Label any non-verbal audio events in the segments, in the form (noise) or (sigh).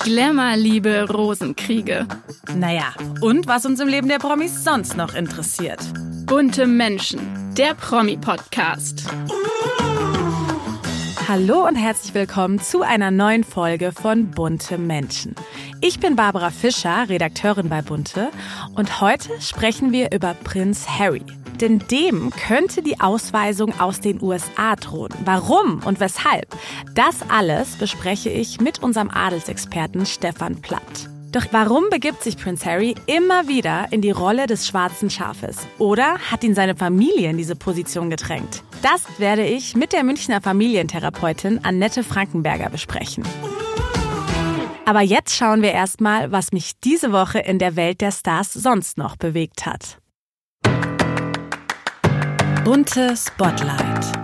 Glamour, Liebe, Rosenkriege. Naja, und was uns im Leben der Promis sonst noch interessiert. Bunte Menschen, der Promi-Podcast. Hallo und herzlich willkommen zu einer neuen Folge von Bunte Menschen. Ich bin Barbara Fischer, Redakteurin bei Bunte, und heute sprechen wir über Prinz Harry. Denn dem könnte die Ausweisung aus den USA drohen. Warum und weshalb? Das alles bespreche ich mit unserem Adelsexperten Stefan Platt. Doch warum begibt sich Prince Harry immer wieder in die Rolle des schwarzen Schafes? Oder hat ihn seine Familie in diese Position gedrängt? Das werde ich mit der Münchner Familientherapeutin Annette Frankenberger besprechen. Aber jetzt schauen wir erstmal, was mich diese Woche in der Welt der Stars sonst noch bewegt hat. Bunte Spotlight.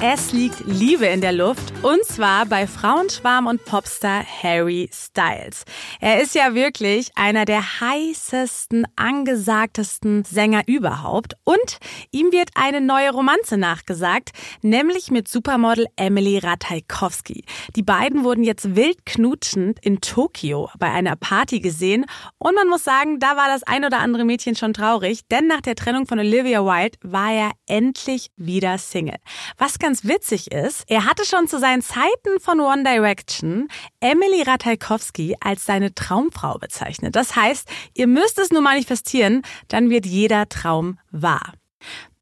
Es liegt Liebe in der Luft und zwar bei Frauenschwarm und Popstar Harry Styles. Er ist ja wirklich einer der heißesten, angesagtesten Sänger überhaupt und ihm wird eine neue Romanze nachgesagt, nämlich mit Supermodel Emily Ratajkowski. Die beiden wurden jetzt wild knutschend in Tokio bei einer Party gesehen und man muss sagen, da war das ein oder andere Mädchen schon traurig, denn nach der Trennung von Olivia Wilde war er endlich wieder Single. Was ganz witzig ist, er hatte schon zu seinen Zeiten von One Direction Emily Ratajkowski als seine Traumfrau bezeichnet. Das heißt, ihr müsst es nur manifestieren, dann wird jeder Traum wahr.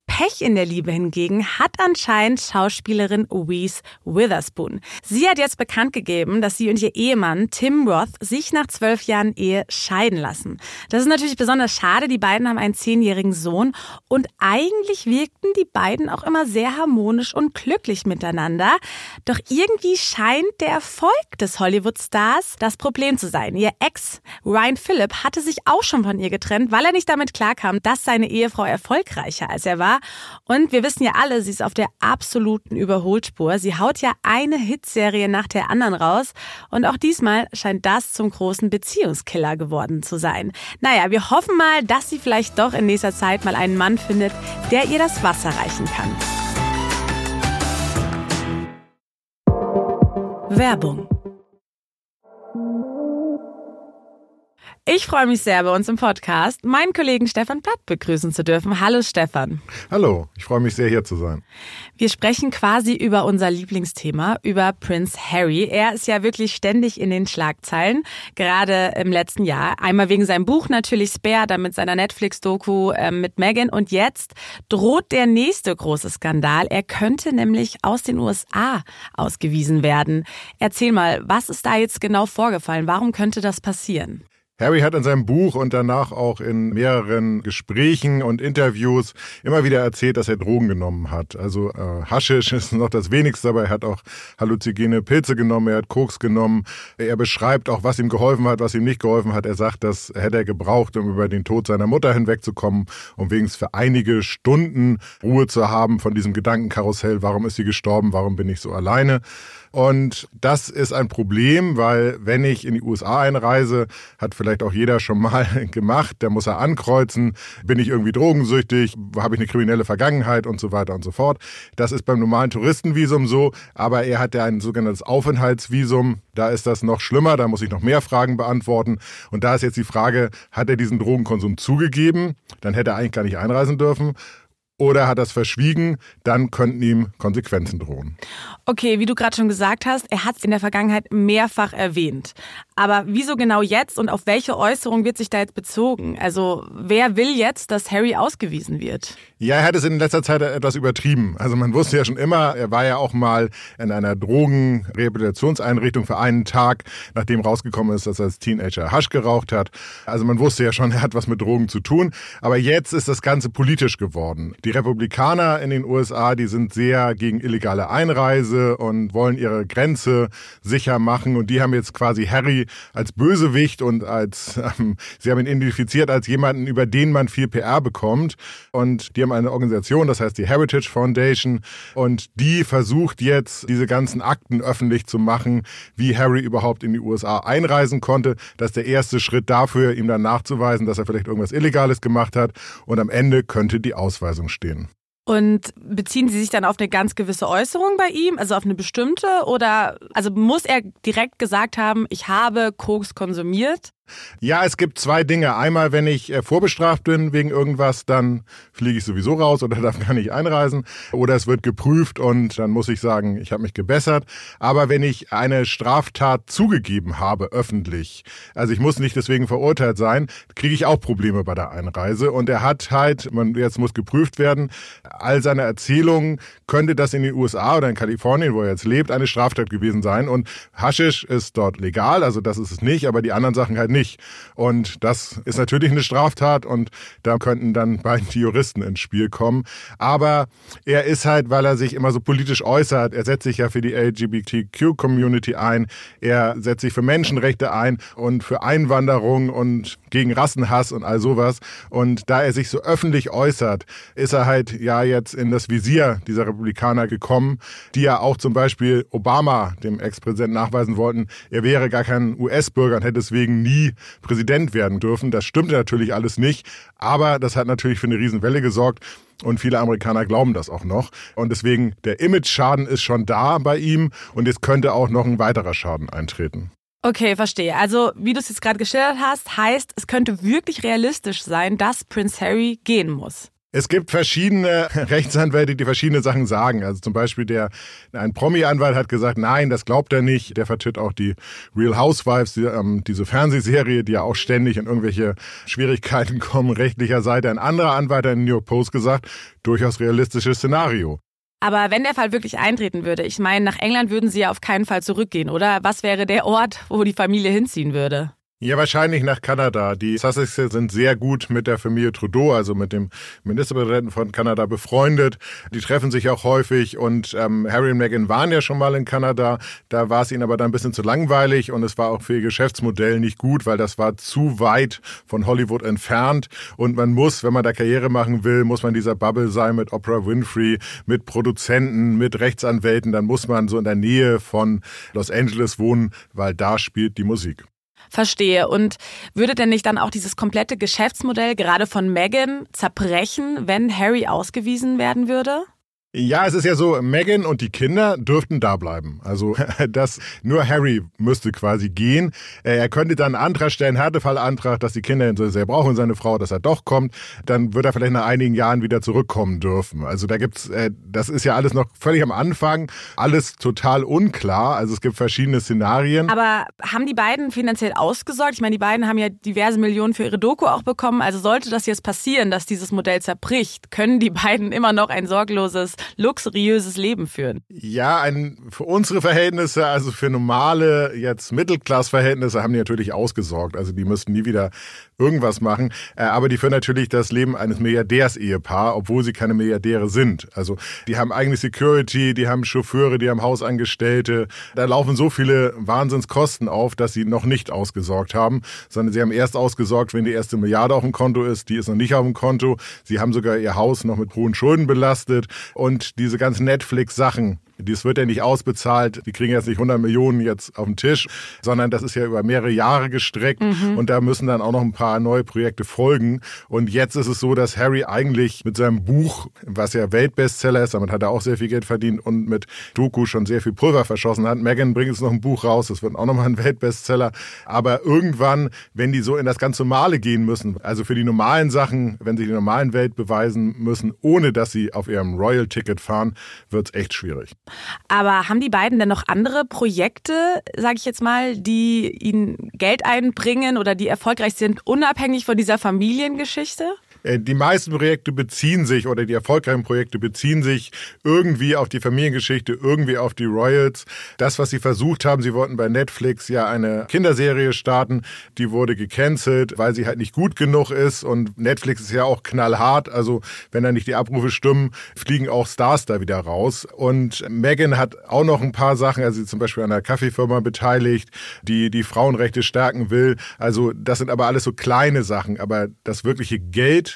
Pech in der Liebe hingegen hat anscheinend Schauspielerin Louise Witherspoon. Sie hat jetzt bekannt gegeben, dass sie und ihr Ehemann Tim Roth sich nach zwölf Jahren Ehe scheiden lassen. Das ist natürlich besonders schade. Die beiden haben einen zehnjährigen Sohn und eigentlich wirkten die beiden auch immer sehr harmonisch und glücklich miteinander. Doch irgendwie scheint der Erfolg des Hollywood-Stars das Problem zu sein. Ihr Ex Ryan Phillip hatte sich auch schon von ihr getrennt, weil er nicht damit klarkam, dass seine Ehefrau erfolgreicher als er war. Und wir wissen ja alle, sie ist auf der absoluten Überholspur. Sie haut ja eine Hitserie nach der anderen raus. Und auch diesmal scheint das zum großen Beziehungskiller geworden zu sein. Naja, wir hoffen mal, dass sie vielleicht doch in nächster Zeit mal einen Mann findet, der ihr das Wasser reichen kann. Werbung Ich freue mich sehr, bei uns im Podcast meinen Kollegen Stefan Platt begrüßen zu dürfen. Hallo Stefan. Hallo, ich freue mich sehr, hier zu sein. Wir sprechen quasi über unser Lieblingsthema, über Prince Harry. Er ist ja wirklich ständig in den Schlagzeilen, gerade im letzten Jahr. Einmal wegen seinem Buch natürlich Spare, dann mit seiner Netflix-Doku äh, mit Meghan. Und jetzt droht der nächste große Skandal. Er könnte nämlich aus den USA ausgewiesen werden. Erzähl mal, was ist da jetzt genau vorgefallen? Warum könnte das passieren? Harry hat in seinem Buch und danach auch in mehreren Gesprächen und Interviews immer wieder erzählt, dass er Drogen genommen hat. Also äh, Haschisch (laughs) ist noch das wenigste, aber er hat auch halluzinogene Pilze genommen, er hat Koks genommen. Er beschreibt auch, was ihm geholfen hat, was ihm nicht geholfen hat. Er sagt, das hätte er gebraucht, um über den Tod seiner Mutter hinwegzukommen, um wenigstens für einige Stunden Ruhe zu haben von diesem Gedankenkarussell. Warum ist sie gestorben? Warum bin ich so alleine? Und das ist ein Problem, weil wenn ich in die USA einreise, hat vielleicht auch jeder schon mal (laughs) gemacht, da muss er ankreuzen, bin ich irgendwie drogensüchtig, habe ich eine kriminelle Vergangenheit und so weiter und so fort. Das ist beim normalen Touristenvisum so, aber er hat ja ein sogenanntes Aufenthaltsvisum, da ist das noch schlimmer, da muss ich noch mehr Fragen beantworten. Und da ist jetzt die Frage, hat er diesen Drogenkonsum zugegeben? Dann hätte er eigentlich gar nicht einreisen dürfen oder hat es verschwiegen, dann könnten ihm Konsequenzen drohen. Okay, wie du gerade schon gesagt hast, er hat es in der Vergangenheit mehrfach erwähnt. Aber wieso genau jetzt und auf welche Äußerung wird sich da jetzt bezogen? Also wer will jetzt, dass Harry ausgewiesen wird? Ja, er hat es in letzter Zeit etwas übertrieben. Also man wusste ja schon immer, er war ja auch mal in einer Drogenrehabilitationseinrichtung für einen Tag, nachdem rausgekommen ist, dass er als Teenager Hasch geraucht hat. Also man wusste ja schon, er hat was mit Drogen zu tun. Aber jetzt ist das Ganze politisch geworden. Die Republikaner in den USA, die sind sehr gegen illegale Einreise und wollen ihre Grenze sicher machen. Und die haben jetzt quasi Harry als Bösewicht und als, ähm, sie haben ihn identifiziert als jemanden, über den man viel PR bekommt. Und die haben eine Organisation, das heißt die Heritage Foundation. Und die versucht jetzt, diese ganzen Akten öffentlich zu machen, wie Harry überhaupt in die USA einreisen konnte. Das ist der erste Schritt dafür, ihm dann nachzuweisen, dass er vielleicht irgendwas Illegales gemacht hat. Und am Ende könnte die Ausweisung stehen. Und beziehen Sie sich dann auf eine ganz gewisse Äußerung bei ihm, also auf eine bestimmte? Oder also muss er direkt gesagt haben, ich habe Koks konsumiert? Ja, es gibt zwei Dinge. Einmal, wenn ich äh, vorbestraft bin wegen irgendwas, dann fliege ich sowieso raus oder (laughs) darf gar nicht einreisen. Oder es wird geprüft und dann muss ich sagen, ich habe mich gebessert. Aber wenn ich eine Straftat zugegeben habe, öffentlich, also ich muss nicht deswegen verurteilt sein, kriege ich auch Probleme bei der Einreise. Und er hat halt, man, jetzt muss geprüft werden, all seine Erzählungen, könnte das in den USA oder in Kalifornien, wo er jetzt lebt, eine Straftat gewesen sein. Und Haschisch ist dort legal, also das ist es nicht, aber die anderen Sachen halt nicht nicht. Und das ist natürlich eine Straftat und da könnten dann beide die Juristen ins Spiel kommen. Aber er ist halt, weil er sich immer so politisch äußert, er setzt sich ja für die LGBTQ-Community ein, er setzt sich für Menschenrechte ein und für Einwanderung und gegen Rassenhass und all sowas. Und da er sich so öffentlich äußert, ist er halt ja jetzt in das Visier dieser Republikaner gekommen, die ja auch zum Beispiel Obama, dem Ex-Präsidenten, nachweisen wollten, er wäre gar kein US-Bürger und hätte deswegen nie Präsident werden dürfen. Das stimmte natürlich alles nicht, aber das hat natürlich für eine Riesenwelle gesorgt. Und viele Amerikaner glauben das auch noch. Und deswegen, der Image-Schaden ist schon da bei ihm und es könnte auch noch ein weiterer Schaden eintreten. Okay, verstehe. Also, wie du es jetzt gerade geschildert hast, heißt, es könnte wirklich realistisch sein, dass Prince Harry gehen muss. Es gibt verschiedene (laughs) Rechtsanwälte, die verschiedene Sachen sagen. Also zum Beispiel der, ein Promi-Anwalt hat gesagt, nein, das glaubt er nicht. Der vertritt auch die Real Housewives, die, ähm, diese Fernsehserie, die ja auch ständig in irgendwelche Schwierigkeiten kommen, rechtlicher Seite. Ein anderer Anwalt hat in New York Post gesagt, durchaus realistisches Szenario. Aber wenn der Fall wirklich eintreten würde, ich meine, nach England würden sie ja auf keinen Fall zurückgehen, oder? Was wäre der Ort, wo die Familie hinziehen würde? Ja, wahrscheinlich nach Kanada. Die Sussexes sind sehr gut mit der Familie Trudeau, also mit dem Ministerpräsidenten von Kanada befreundet. Die treffen sich auch häufig und ähm, Harry und Meghan waren ja schon mal in Kanada. Da war es ihnen aber dann ein bisschen zu langweilig und es war auch für ihr Geschäftsmodell nicht gut, weil das war zu weit von Hollywood entfernt und man muss, wenn man da Karriere machen will, muss man dieser Bubble sein mit Oprah Winfrey, mit Produzenten, mit Rechtsanwälten. Dann muss man so in der Nähe von Los Angeles wohnen, weil da spielt die Musik. Verstehe. Und würde denn nicht dann auch dieses komplette Geschäftsmodell gerade von Meghan zerbrechen, wenn Harry ausgewiesen werden würde? Ja, es ist ja so, Megan und die Kinder dürften da bleiben. Also (laughs) das nur Harry müsste quasi gehen. Äh, er könnte dann einen Antrag stellen, Härtefallantrag, dass die Kinder ihn so sehr brauchen und seine Frau, dass er doch kommt. Dann wird er vielleicht nach einigen Jahren wieder zurückkommen dürfen. Also da gibt's, äh, das ist ja alles noch völlig am Anfang, alles total unklar. Also es gibt verschiedene Szenarien. Aber haben die beiden finanziell ausgesorgt? Ich meine, die beiden haben ja diverse Millionen für ihre Doku auch bekommen. Also sollte das jetzt passieren, dass dieses Modell zerbricht, können die beiden immer noch ein sorgloses luxuriöses Leben führen. Ja, ein, für unsere Verhältnisse, also für normale, jetzt Mittelklassverhältnisse, haben die natürlich ausgesorgt. Also die müssten nie wieder irgendwas machen. Äh, aber die führen natürlich das Leben eines Milliardärs-Ehepaar, obwohl sie keine Milliardäre sind. Also die haben eigene Security, die haben Chauffeure, die haben Hausangestellte. Da laufen so viele Wahnsinnskosten auf, dass sie noch nicht ausgesorgt haben, sondern sie haben erst ausgesorgt, wenn die erste Milliarde auf dem Konto ist. Die ist noch nicht auf dem Konto. Sie haben sogar ihr Haus noch mit hohen Schulden belastet. Und diese ganzen Netflix-Sachen, das wird ja nicht ausbezahlt. Die kriegen jetzt nicht 100 Millionen jetzt auf den Tisch, sondern das ist ja über mehrere Jahre gestreckt mhm. und da müssen dann auch noch ein paar neue Projekte folgen. Und jetzt ist es so, dass Harry eigentlich mit seinem Buch, was ja Weltbestseller ist, damit hat er auch sehr viel Geld verdient und mit Doku schon sehr viel Pulver verschossen hat. Megan bringt jetzt noch ein Buch raus, das wird auch nochmal ein Weltbestseller. Aber irgendwann, wenn die so in das ganz Normale gehen müssen, also für die normalen Sachen, wenn sie die normalen Welt beweisen müssen, ohne dass sie auf ihrem Royal-Ticket fahren, wird es echt schwierig. Aber haben die beiden denn noch andere Projekte, sage ich jetzt mal, die ihnen Geld einbringen oder die erfolgreich sind, unabhängig von dieser Familiengeschichte? Äh, die meisten Projekte beziehen sich oder die erfolgreichen Projekte beziehen sich irgendwie auf die Familiengeschichte, irgendwie auf die Royals. Das, was sie versucht haben, sie wollten bei Netflix ja eine Kinderserie starten, die wurde gecancelt, weil sie halt nicht gut genug ist und Netflix ist ja auch knallhart, also wenn da nicht die Abrufe stimmen, fliegen auch Stars da wieder raus. Und Megan hat auch noch ein paar Sachen, also sie zum Beispiel an einer Kaffeefirma beteiligt, die die Frauenrechte stärken will. Also das sind aber alles so kleine Sachen, aber das wirkliche Geld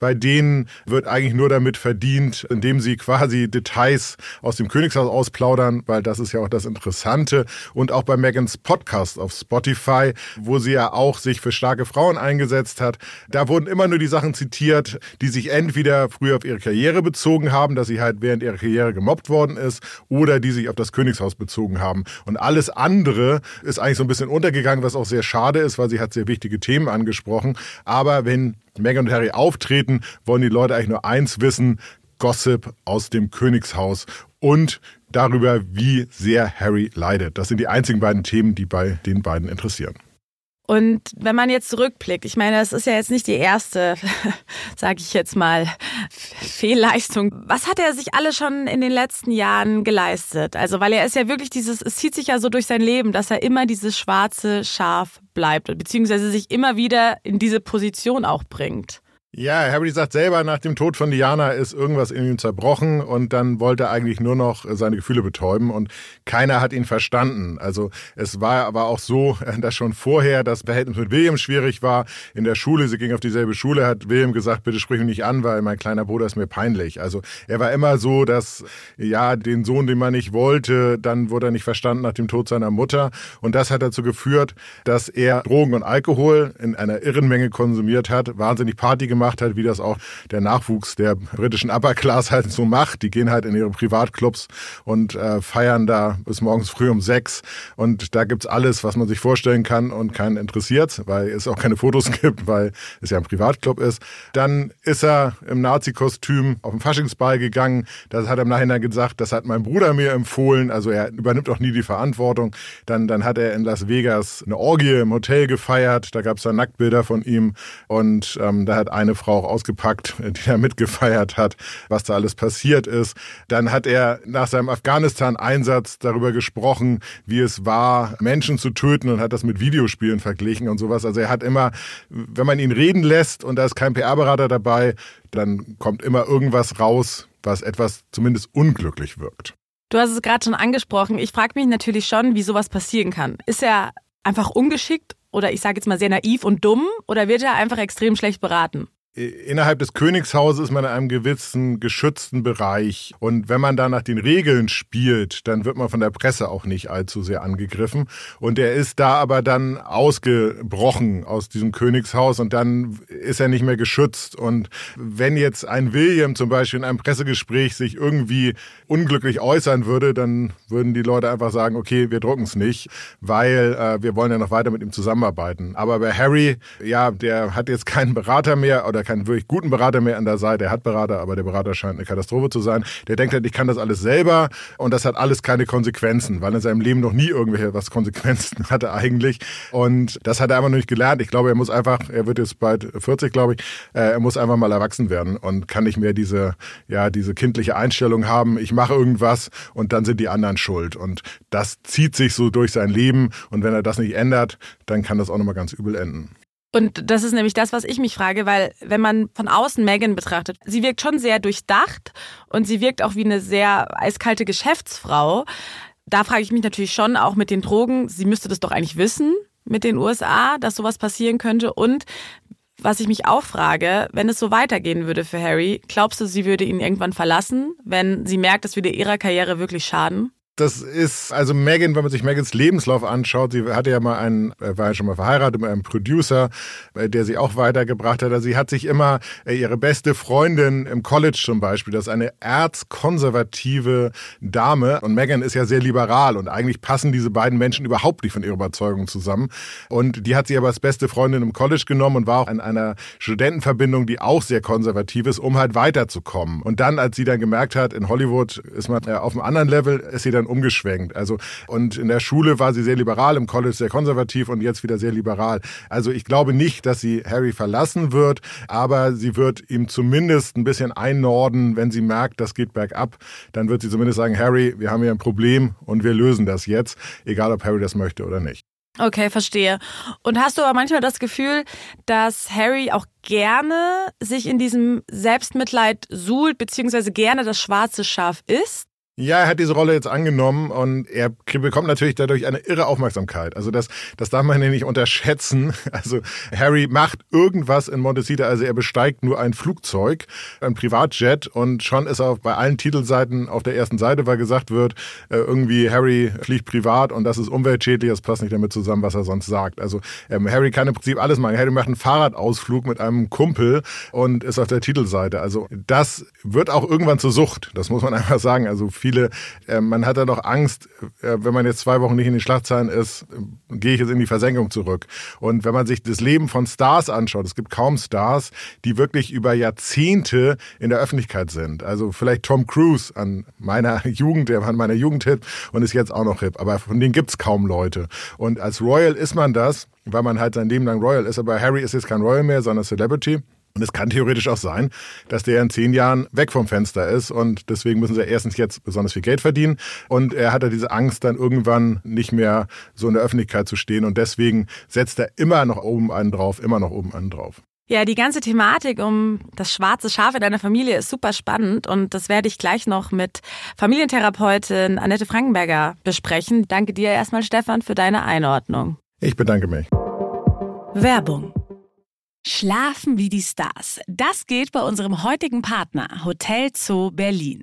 Bei denen wird eigentlich nur damit verdient, indem sie quasi Details aus dem Königshaus ausplaudern, weil das ist ja auch das Interessante. Und auch bei Megans Podcast auf Spotify, wo sie ja auch sich für starke Frauen eingesetzt hat, da wurden immer nur die Sachen zitiert, die sich entweder früher auf ihre Karriere bezogen haben, dass sie halt während ihrer Karriere gemobbt worden ist, oder die sich auf das Königshaus bezogen haben. Und alles andere ist eigentlich so ein bisschen untergegangen, was auch sehr schade ist, weil sie hat sehr wichtige Themen angesprochen. Aber wenn Meghan und Harry auftreten, wollen die Leute eigentlich nur eins wissen, Gossip aus dem Königshaus und darüber, wie sehr Harry leidet. Das sind die einzigen beiden Themen, die bei den beiden interessieren. Und wenn man jetzt zurückblickt, ich meine, das ist ja jetzt nicht die erste, (laughs) sage ich jetzt mal, Fehlleistung. Was hat er sich alle schon in den letzten Jahren geleistet? Also, weil er ist ja wirklich dieses, es zieht sich ja so durch sein Leben, dass er immer dieses schwarze Schaf bleibt, beziehungsweise sich immer wieder in diese Position auch bringt. Ja, Harry sagt selber, nach dem Tod von Diana ist irgendwas in ihm zerbrochen und dann wollte er eigentlich nur noch seine Gefühle betäuben und keiner hat ihn verstanden. Also es war aber auch so, (laughs) dass schon vorher das Verhältnis mit William schwierig war. In der Schule, sie ging auf dieselbe Schule, hat William gesagt, bitte sprich mich nicht an, weil mein kleiner Bruder ist mir peinlich. Also er war immer so, dass ja, den Sohn, den man nicht wollte, dann wurde er nicht verstanden nach dem Tod seiner Mutter und das hat dazu geführt, dass er Drogen und Alkohol in einer irren Menge konsumiert hat, wahnsinnig Party gemacht gemacht hat, wie das auch der Nachwuchs der britischen Upper Class halt so macht. Die gehen halt in ihre Privatclubs und äh, feiern da bis morgens früh um sechs. Und da gibt's alles, was man sich vorstellen kann und keinen interessiert, weil es auch keine Fotos (laughs) gibt, weil es ja ein Privatclub ist. Dann ist er im Nazi-Kostüm auf den Faschingsball gegangen. Das hat er im Nachhinein gesagt, das hat mein Bruder mir empfohlen. Also er übernimmt auch nie die Verantwortung. Dann, dann hat er in Las Vegas eine Orgie im Hotel gefeiert. Da gab's da Nacktbilder von ihm. Und ähm, da hat eine Frau auch ausgepackt, die da mitgefeiert hat, was da alles passiert ist. Dann hat er nach seinem Afghanistan-Einsatz darüber gesprochen, wie es war, Menschen zu töten und hat das mit Videospielen verglichen und sowas. Also er hat immer, wenn man ihn reden lässt und da ist kein PR-Berater dabei, dann kommt immer irgendwas raus, was etwas zumindest unglücklich wirkt. Du hast es gerade schon angesprochen. Ich frage mich natürlich schon, wie sowas passieren kann. Ist er einfach ungeschickt oder ich sage jetzt mal sehr naiv und dumm oder wird er einfach extrem schlecht beraten? Innerhalb des Königshauses ist man in einem gewissen geschützten Bereich. Und wenn man da nach den Regeln spielt, dann wird man von der Presse auch nicht allzu sehr angegriffen. Und er ist da aber dann ausgebrochen aus diesem Königshaus und dann ist er nicht mehr geschützt. Und wenn jetzt ein William zum Beispiel in einem Pressegespräch sich irgendwie unglücklich äußern würde, dann würden die Leute einfach sagen, okay, wir drucken es nicht, weil äh, wir wollen ja noch weiter mit ihm zusammenarbeiten. Aber bei Harry, ja, der hat jetzt keinen Berater mehr oder keinen wirklich guten Berater mehr an der Seite. Er hat Berater, aber der Berater scheint eine Katastrophe zu sein. Der denkt halt, ich kann das alles selber und das hat alles keine Konsequenzen, weil in seinem Leben noch nie irgendwelche was Konsequenzen (laughs) hatte eigentlich. Und das hat er einfach noch nicht gelernt. Ich glaube, er muss einfach, er wird jetzt bald 40, glaube ich, äh, er muss einfach mal erwachsen werden und kann nicht mehr diese, ja, diese kindliche Einstellung haben, ich mache irgendwas und dann sind die anderen schuld. Und das zieht sich so durch sein Leben und wenn er das nicht ändert, dann kann das auch nochmal ganz übel enden. Und das ist nämlich das, was ich mich frage, weil wenn man von außen Megan betrachtet, sie wirkt schon sehr durchdacht und sie wirkt auch wie eine sehr eiskalte Geschäftsfrau. Da frage ich mich natürlich schon auch mit den Drogen, sie müsste das doch eigentlich wissen mit den USA, dass sowas passieren könnte. Und was ich mich auch frage, wenn es so weitergehen würde für Harry, glaubst du, sie würde ihn irgendwann verlassen, wenn sie merkt, es würde ihrer Karriere wirklich schaden? Das ist, also Megan, wenn man sich Megans Lebenslauf anschaut, sie hatte ja mal einen, war ja schon mal verheiratet mit einem Producer, äh, der sie auch weitergebracht hat. Also sie hat sich immer äh, ihre beste Freundin im College zum Beispiel, das ist eine erzkonservative Dame und Megan ist ja sehr liberal und eigentlich passen diese beiden Menschen überhaupt nicht von ihrer Überzeugung zusammen. Und die hat sie aber als beste Freundin im College genommen und war auch in einer Studentenverbindung, die auch sehr konservativ ist, um halt weiterzukommen. Und dann, als sie dann gemerkt hat, in Hollywood ist man auf einem anderen Level, ist sie dann umgeschwenkt. Also und in der Schule war sie sehr liberal, im College sehr konservativ und jetzt wieder sehr liberal. Also ich glaube nicht, dass sie Harry verlassen wird, aber sie wird ihm zumindest ein bisschen einnorden, wenn sie merkt, das geht bergab, dann wird sie zumindest sagen, Harry, wir haben hier ein Problem und wir lösen das jetzt, egal ob Harry das möchte oder nicht. Okay, verstehe. Und hast du aber manchmal das Gefühl, dass Harry auch gerne sich in diesem Selbstmitleid suhlt, beziehungsweise gerne das schwarze Schaf ist? Ja, er hat diese Rolle jetzt angenommen und er bekommt natürlich dadurch eine irre Aufmerksamkeit. Also das, das darf man ja nicht unterschätzen. (laughs) Also Harry macht irgendwas in Montecito, also er besteigt nur ein Flugzeug, ein Privatjet und schon ist er bei allen Titelseiten auf der ersten Seite, weil gesagt wird, äh, irgendwie Harry fliegt privat und das ist umweltschädlich, das passt nicht damit zusammen, was er sonst sagt. Also ähm, Harry kann im Prinzip alles machen. Harry macht einen Fahrradausflug mit einem Kumpel und ist auf der Titelseite. Also das wird auch irgendwann zur Sucht, das muss man (laughs) einfach sagen. Also viele, äh, man hat da doch Angst, äh, wenn man jetzt zwei Wochen nicht in den Schlagzeilen ist, gehe ich jetzt in die Versenkung zurück. Und wenn man sich das Leben von Stars anschaut, es gibt kaum Stars, die wirklich über Jahrzehnte in der Öffentlichkeit sind. Also vielleicht Tom Cruise an meiner (laughs) Jugend, der war an meiner Jugend hip und ist jetzt auch noch hip. Aber von denen gibt's kaum Leute. Und als Royal ist man das, weil man halt sein Leben lang Royal ist. Aber Harry ist jetzt kein Royal mehr, sondern Celebrity. Und es kann theoretisch auch sein, dass der in zehn Jahren weg vom Fenster ist und deswegen müssen sie erstens jetzt besonders viel Geld verdienen und er hat ja diese Angst, dann irgendwann nicht mehr so in der Öffentlichkeit zu stehen und deswegen setzt er immer noch oben einen drauf, immer noch oben einen drauf. Ja, die ganze Thematik um das schwarze Schaf in deiner Familie ist super spannend und das werde ich gleich noch mit Familientherapeutin Annette Frankenberger besprechen. Danke dir erstmal, Stefan, für deine Einordnung. Ich bedanke mich. Werbung Schlafen wie die Stars. Das geht bei unserem heutigen Partner Hotel Zoo Berlin.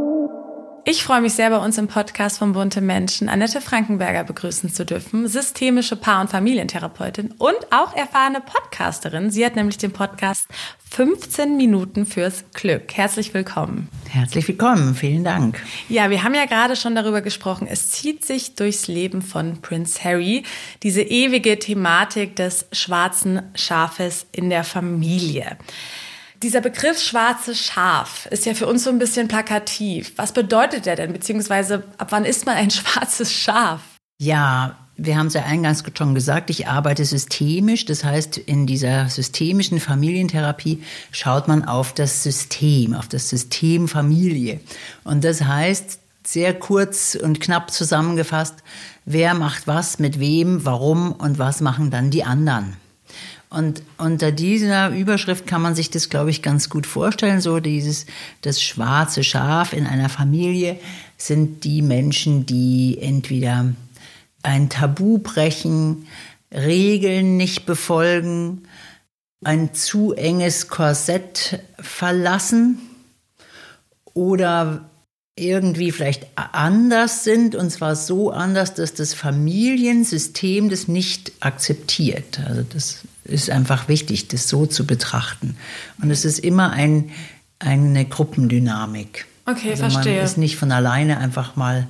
Ich freue mich sehr, bei uns im Podcast von Bunte Menschen Annette Frankenberger begrüßen zu dürfen, systemische Paar- und Familientherapeutin und auch erfahrene Podcasterin. Sie hat nämlich den Podcast 15 Minuten fürs Glück. Herzlich willkommen. Herzlich willkommen, vielen Dank. Ja, wir haben ja gerade schon darüber gesprochen. Es zieht sich durchs Leben von Prince Harry diese ewige Thematik des schwarzen Schafes in der Familie. Dieser Begriff schwarze Schaf ist ja für uns so ein bisschen plakativ. Was bedeutet der denn? Beziehungsweise ab wann ist man ein (laughs) schwarzes Schaf? Ja, wir haben es ja eingangs schon gesagt, ich arbeite systemisch. Das heißt, in dieser systemischen Familientherapie schaut man auf das System, auf das System Familie. Und das heißt, sehr kurz und knapp zusammengefasst, wer macht was mit wem, warum und was machen dann die anderen. Und unter dieser Überschrift kann man sich das, glaube ich, ganz gut vorstellen. So dieses, das schwarze Schaf in einer Familie sind die Menschen, die entweder ein Tabu brechen, Regeln nicht befolgen, ein zu enges Korsett verlassen oder irgendwie vielleicht anders sind, und zwar so anders, dass das Familiensystem das nicht akzeptiert. Also das ist einfach wichtig, das so zu betrachten. Und es ist immer ein, eine Gruppendynamik. Okay, also verstehe. Man ist nicht von alleine einfach mal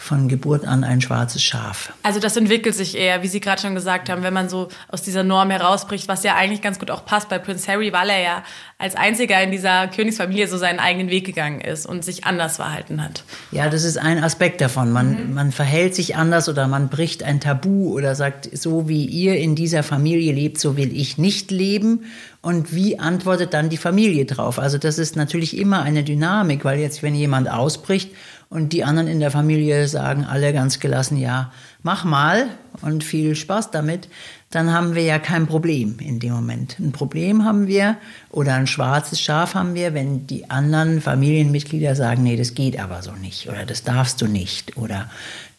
von Geburt an ein schwarzes Schaf. Also das entwickelt sich eher, wie Sie gerade schon gesagt haben, wenn man so aus dieser Norm herausbricht, was ja eigentlich ganz gut auch passt bei Prince Harry, weil er ja als einziger in dieser Königsfamilie so seinen eigenen Weg gegangen ist und sich anders verhalten hat. Ja, das ist ein Aspekt davon. Man, mhm. man verhält sich anders oder man bricht ein Tabu oder sagt, so wie ihr in dieser Familie lebt, so will ich nicht leben. Und wie antwortet dann die Familie drauf? Also das ist natürlich immer eine Dynamik, weil jetzt, wenn jemand ausbricht und die anderen in der Familie sagen alle ganz gelassen, ja, mach mal und viel Spaß damit, dann haben wir ja kein Problem in dem Moment. Ein Problem haben wir oder ein schwarzes Schaf haben wir, wenn die anderen Familienmitglieder sagen, nee, das geht aber so nicht oder das darfst du nicht oder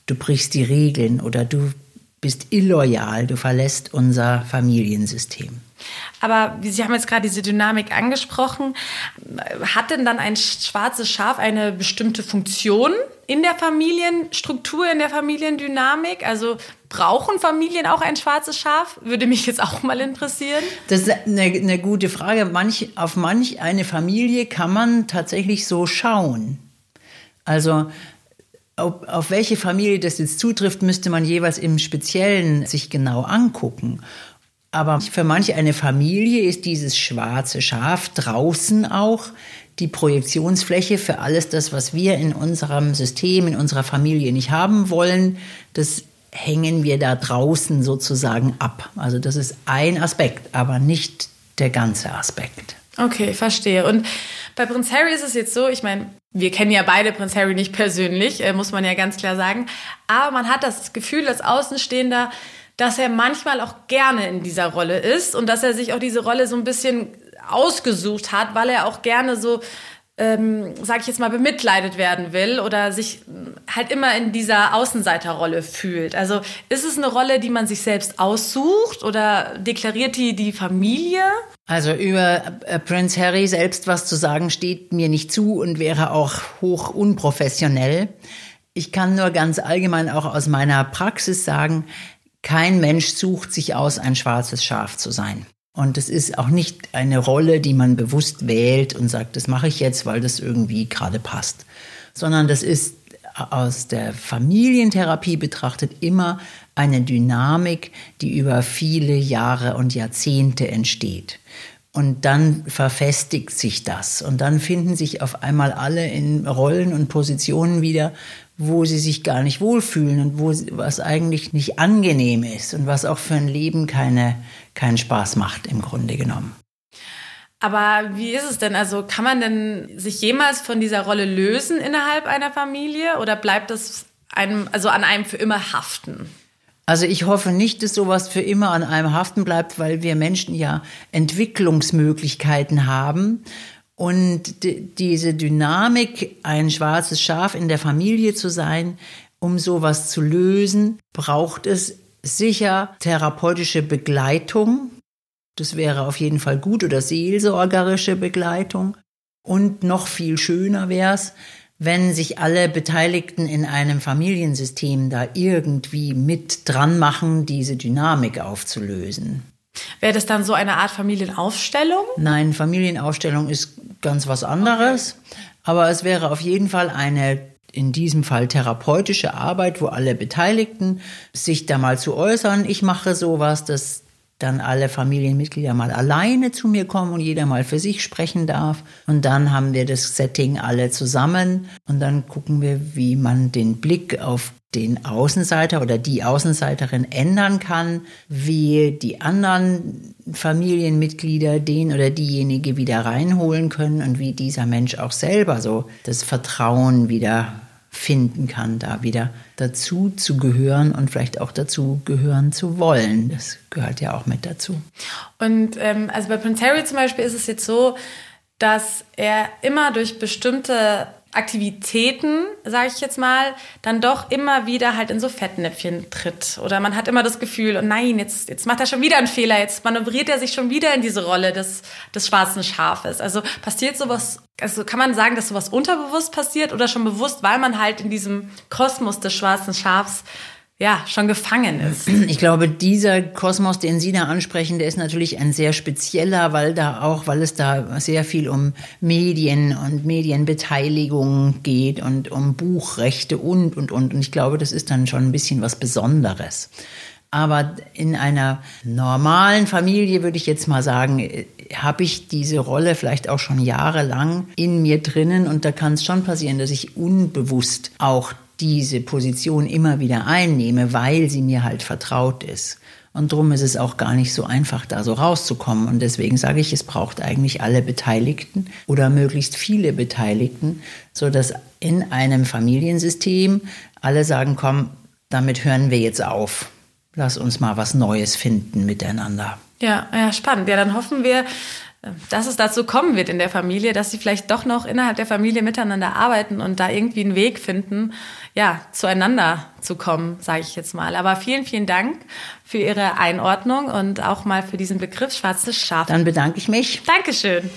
du brichst die Regeln oder du bist illoyal, du verlässt unser Familiensystem. Aber Sie haben jetzt gerade diese Dynamik angesprochen. Hat denn dann ein schwarzes Schaf eine bestimmte Funktion in der Familienstruktur, in der Familiendynamik? Also brauchen Familien auch ein schwarzes Schaf? Würde mich jetzt auch mal interessieren. Das ist eine, eine gute Frage. Manch, auf manch eine Familie kann man tatsächlich so schauen. Also auf, auf welche Familie das jetzt zutrifft, müsste man jeweils im Speziellen sich genau angucken. Aber für manche eine Familie ist dieses schwarze Schaf draußen auch die Projektionsfläche für alles das, was wir in unserem System, in unserer Familie nicht haben wollen. Das hängen wir da draußen sozusagen ab. Also das ist ein Aspekt, aber nicht der ganze Aspekt. Okay, verstehe. Und bei Prinz Harry ist es jetzt so, ich meine, wir kennen ja beide Prinz Harry nicht persönlich, äh, muss man ja ganz klar sagen. Aber man hat das Gefühl als Außenstehender, dass er manchmal auch gerne in dieser Rolle ist und dass er sich auch diese Rolle so ein bisschen ausgesucht hat, weil er auch gerne so ähm, sage ich jetzt mal, bemitleidet werden will oder sich halt immer in dieser Außenseiterrolle fühlt. Also ist es eine Rolle, die man sich selbst aussucht oder deklariert die die Familie? Also über äh, Prince Harry selbst was zu sagen steht mir nicht zu und wäre auch hoch unprofessionell. Ich kann nur ganz allgemein auch aus meiner Praxis sagen, kein Mensch sucht sich aus, ein schwarzes Schaf zu sein. Und es ist auch nicht eine Rolle, die man bewusst wählt und sagt, das mache ich jetzt, weil das irgendwie gerade passt, sondern das ist aus der Familientherapie betrachtet immer eine Dynamik, die über viele Jahre und Jahrzehnte entsteht. Und dann verfestigt sich das. Und dann finden sich auf einmal alle in Rollen und Positionen wieder, wo sie sich gar nicht wohlfühlen und wo was eigentlich nicht angenehm ist und was auch für ein Leben keine, keinen Spaß macht im Grunde genommen. Aber wie ist es denn? Also kann man denn sich jemals von dieser Rolle lösen innerhalb einer Familie oder bleibt das einem, also an einem für immer haften? Also ich hoffe nicht, dass sowas für immer an einem haften bleibt, weil wir Menschen ja Entwicklungsmöglichkeiten haben und diese Dynamik, ein schwarzes Schaf in der Familie zu sein, um sowas zu lösen, braucht es sicher therapeutische Begleitung. Das wäre auf jeden Fall gut oder seelsorgerische Begleitung. Und noch viel schöner wäre es, wenn sich alle Beteiligten in einem Familiensystem da irgendwie mit dran machen, diese Dynamik aufzulösen. Wäre das dann so eine Art Familienaufstellung? Nein, Familienaufstellung ist ganz was anderes. Aber es wäre auf jeden Fall eine in diesem Fall therapeutische Arbeit, wo alle Beteiligten sich da mal zu äußern. Ich mache sowas, dass dann alle Familienmitglieder mal alleine zu mir kommen und jeder mal für sich sprechen darf. Und dann haben wir das Setting alle zusammen und dann gucken wir, wie man den Blick auf den Außenseiter oder die Außenseiterin ändern kann, wie die anderen Familienmitglieder den oder diejenige wieder reinholen können und wie dieser Mensch auch selber so das Vertrauen wieder finden kann, da wieder dazu zu gehören und vielleicht auch dazu gehören zu wollen. Das gehört ja auch mit dazu. Und ähm, also bei Prince Harry zum Beispiel ist es jetzt so, dass er immer durch bestimmte Aktivitäten, sage ich jetzt mal, dann doch immer wieder halt in so Fettnäpfchen tritt. Oder man hat immer das Gefühl, oh nein, jetzt, jetzt macht er schon wieder einen Fehler, jetzt manövriert er sich schon wieder in diese Rolle des, des schwarzen Schafes. Also passiert sowas, also kann man sagen, dass sowas unterbewusst passiert oder schon bewusst, weil man halt in diesem Kosmos des schwarzen Schafs ja, schon gefangen ist. Ich glaube, dieser Kosmos, den Sie da ansprechen, der ist natürlich ein sehr spezieller, weil da auch, weil es da sehr viel um Medien und Medienbeteiligung geht und um Buchrechte und, und, und. Und ich glaube, das ist dann schon ein bisschen was Besonderes. Aber in einer normalen Familie würde ich jetzt mal sagen, habe ich diese Rolle vielleicht auch schon jahrelang in mir drinnen und da kann es schon passieren, dass ich unbewusst auch diese Position immer wieder einnehme, weil sie mir halt vertraut ist. Und darum ist es auch gar nicht so einfach, da so rauszukommen. Und deswegen sage ich, es braucht eigentlich alle Beteiligten oder möglichst viele Beteiligten, so dass in einem Familiensystem alle sagen, komm, damit hören wir jetzt auf. Lass uns mal was Neues finden miteinander. Ja, ja, spannend. Ja, dann hoffen wir, dass es dazu kommen wird in der Familie, dass sie vielleicht doch noch innerhalb der Familie miteinander arbeiten und da irgendwie einen Weg finden, ja, zueinander zu kommen, sage ich jetzt mal. Aber vielen, vielen Dank für Ihre Einordnung und auch mal für diesen Begriff schwarzes Schaf. Dann bedanke ich mich. Dankeschön.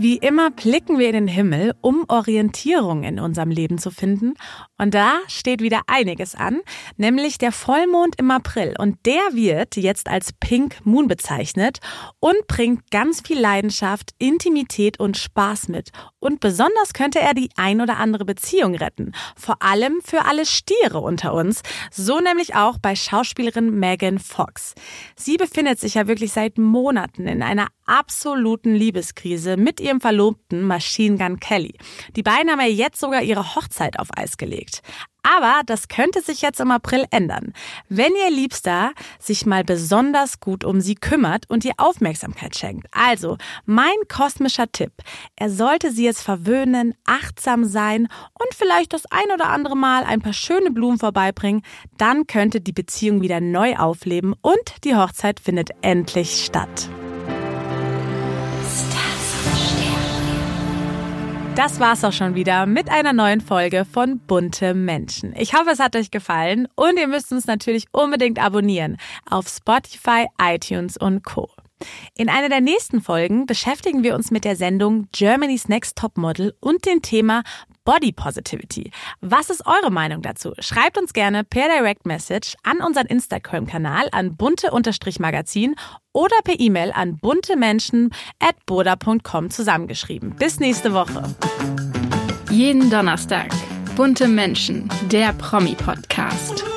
Wie immer blicken wir in den Himmel, um Orientierung in unserem Leben zu finden. Und da steht wieder einiges an, nämlich der Vollmond im April. Und der wird jetzt als Pink Moon bezeichnet und bringt ganz viel Leidenschaft, Intimität und Spaß mit. Und besonders könnte er die ein oder andere Beziehung retten. Vor allem für alle Stiere unter uns. So nämlich auch bei Schauspielerin Megan Fox. Sie befindet sich ja wirklich seit Monaten in einer absoluten Liebeskrise mit ihrem Verlobten Machine Gun Kelly. Die beiden haben ja jetzt sogar ihre Hochzeit auf Eis gelegt. Aber das könnte sich jetzt im April ändern. Wenn ihr Liebster sich mal besonders gut um sie kümmert und ihr Aufmerksamkeit schenkt. Also, mein kosmischer Tipp. Er sollte sie jetzt verwöhnen, achtsam sein und vielleicht das ein oder andere Mal ein paar schöne Blumen vorbeibringen. Dann könnte die Beziehung wieder neu aufleben und die Hochzeit findet endlich statt. Das war's auch schon wieder mit einer neuen Folge von Bunte Menschen. Ich hoffe, es hat euch gefallen und ihr müsst uns natürlich unbedingt abonnieren auf Spotify, iTunes und Co. In einer der nächsten Folgen beschäftigen wir uns mit der Sendung Germany's Next Top Model und dem Thema Body Positivity. Was ist eure Meinung dazu? Schreibt uns gerne per Direct Message an unseren Instagram-Kanal an bunte-magazin oder per E-Mail an buntemenschen at boda.com zusammengeschrieben. Bis nächste Woche. Jeden Donnerstag. Bunte Menschen, der Promi-Podcast.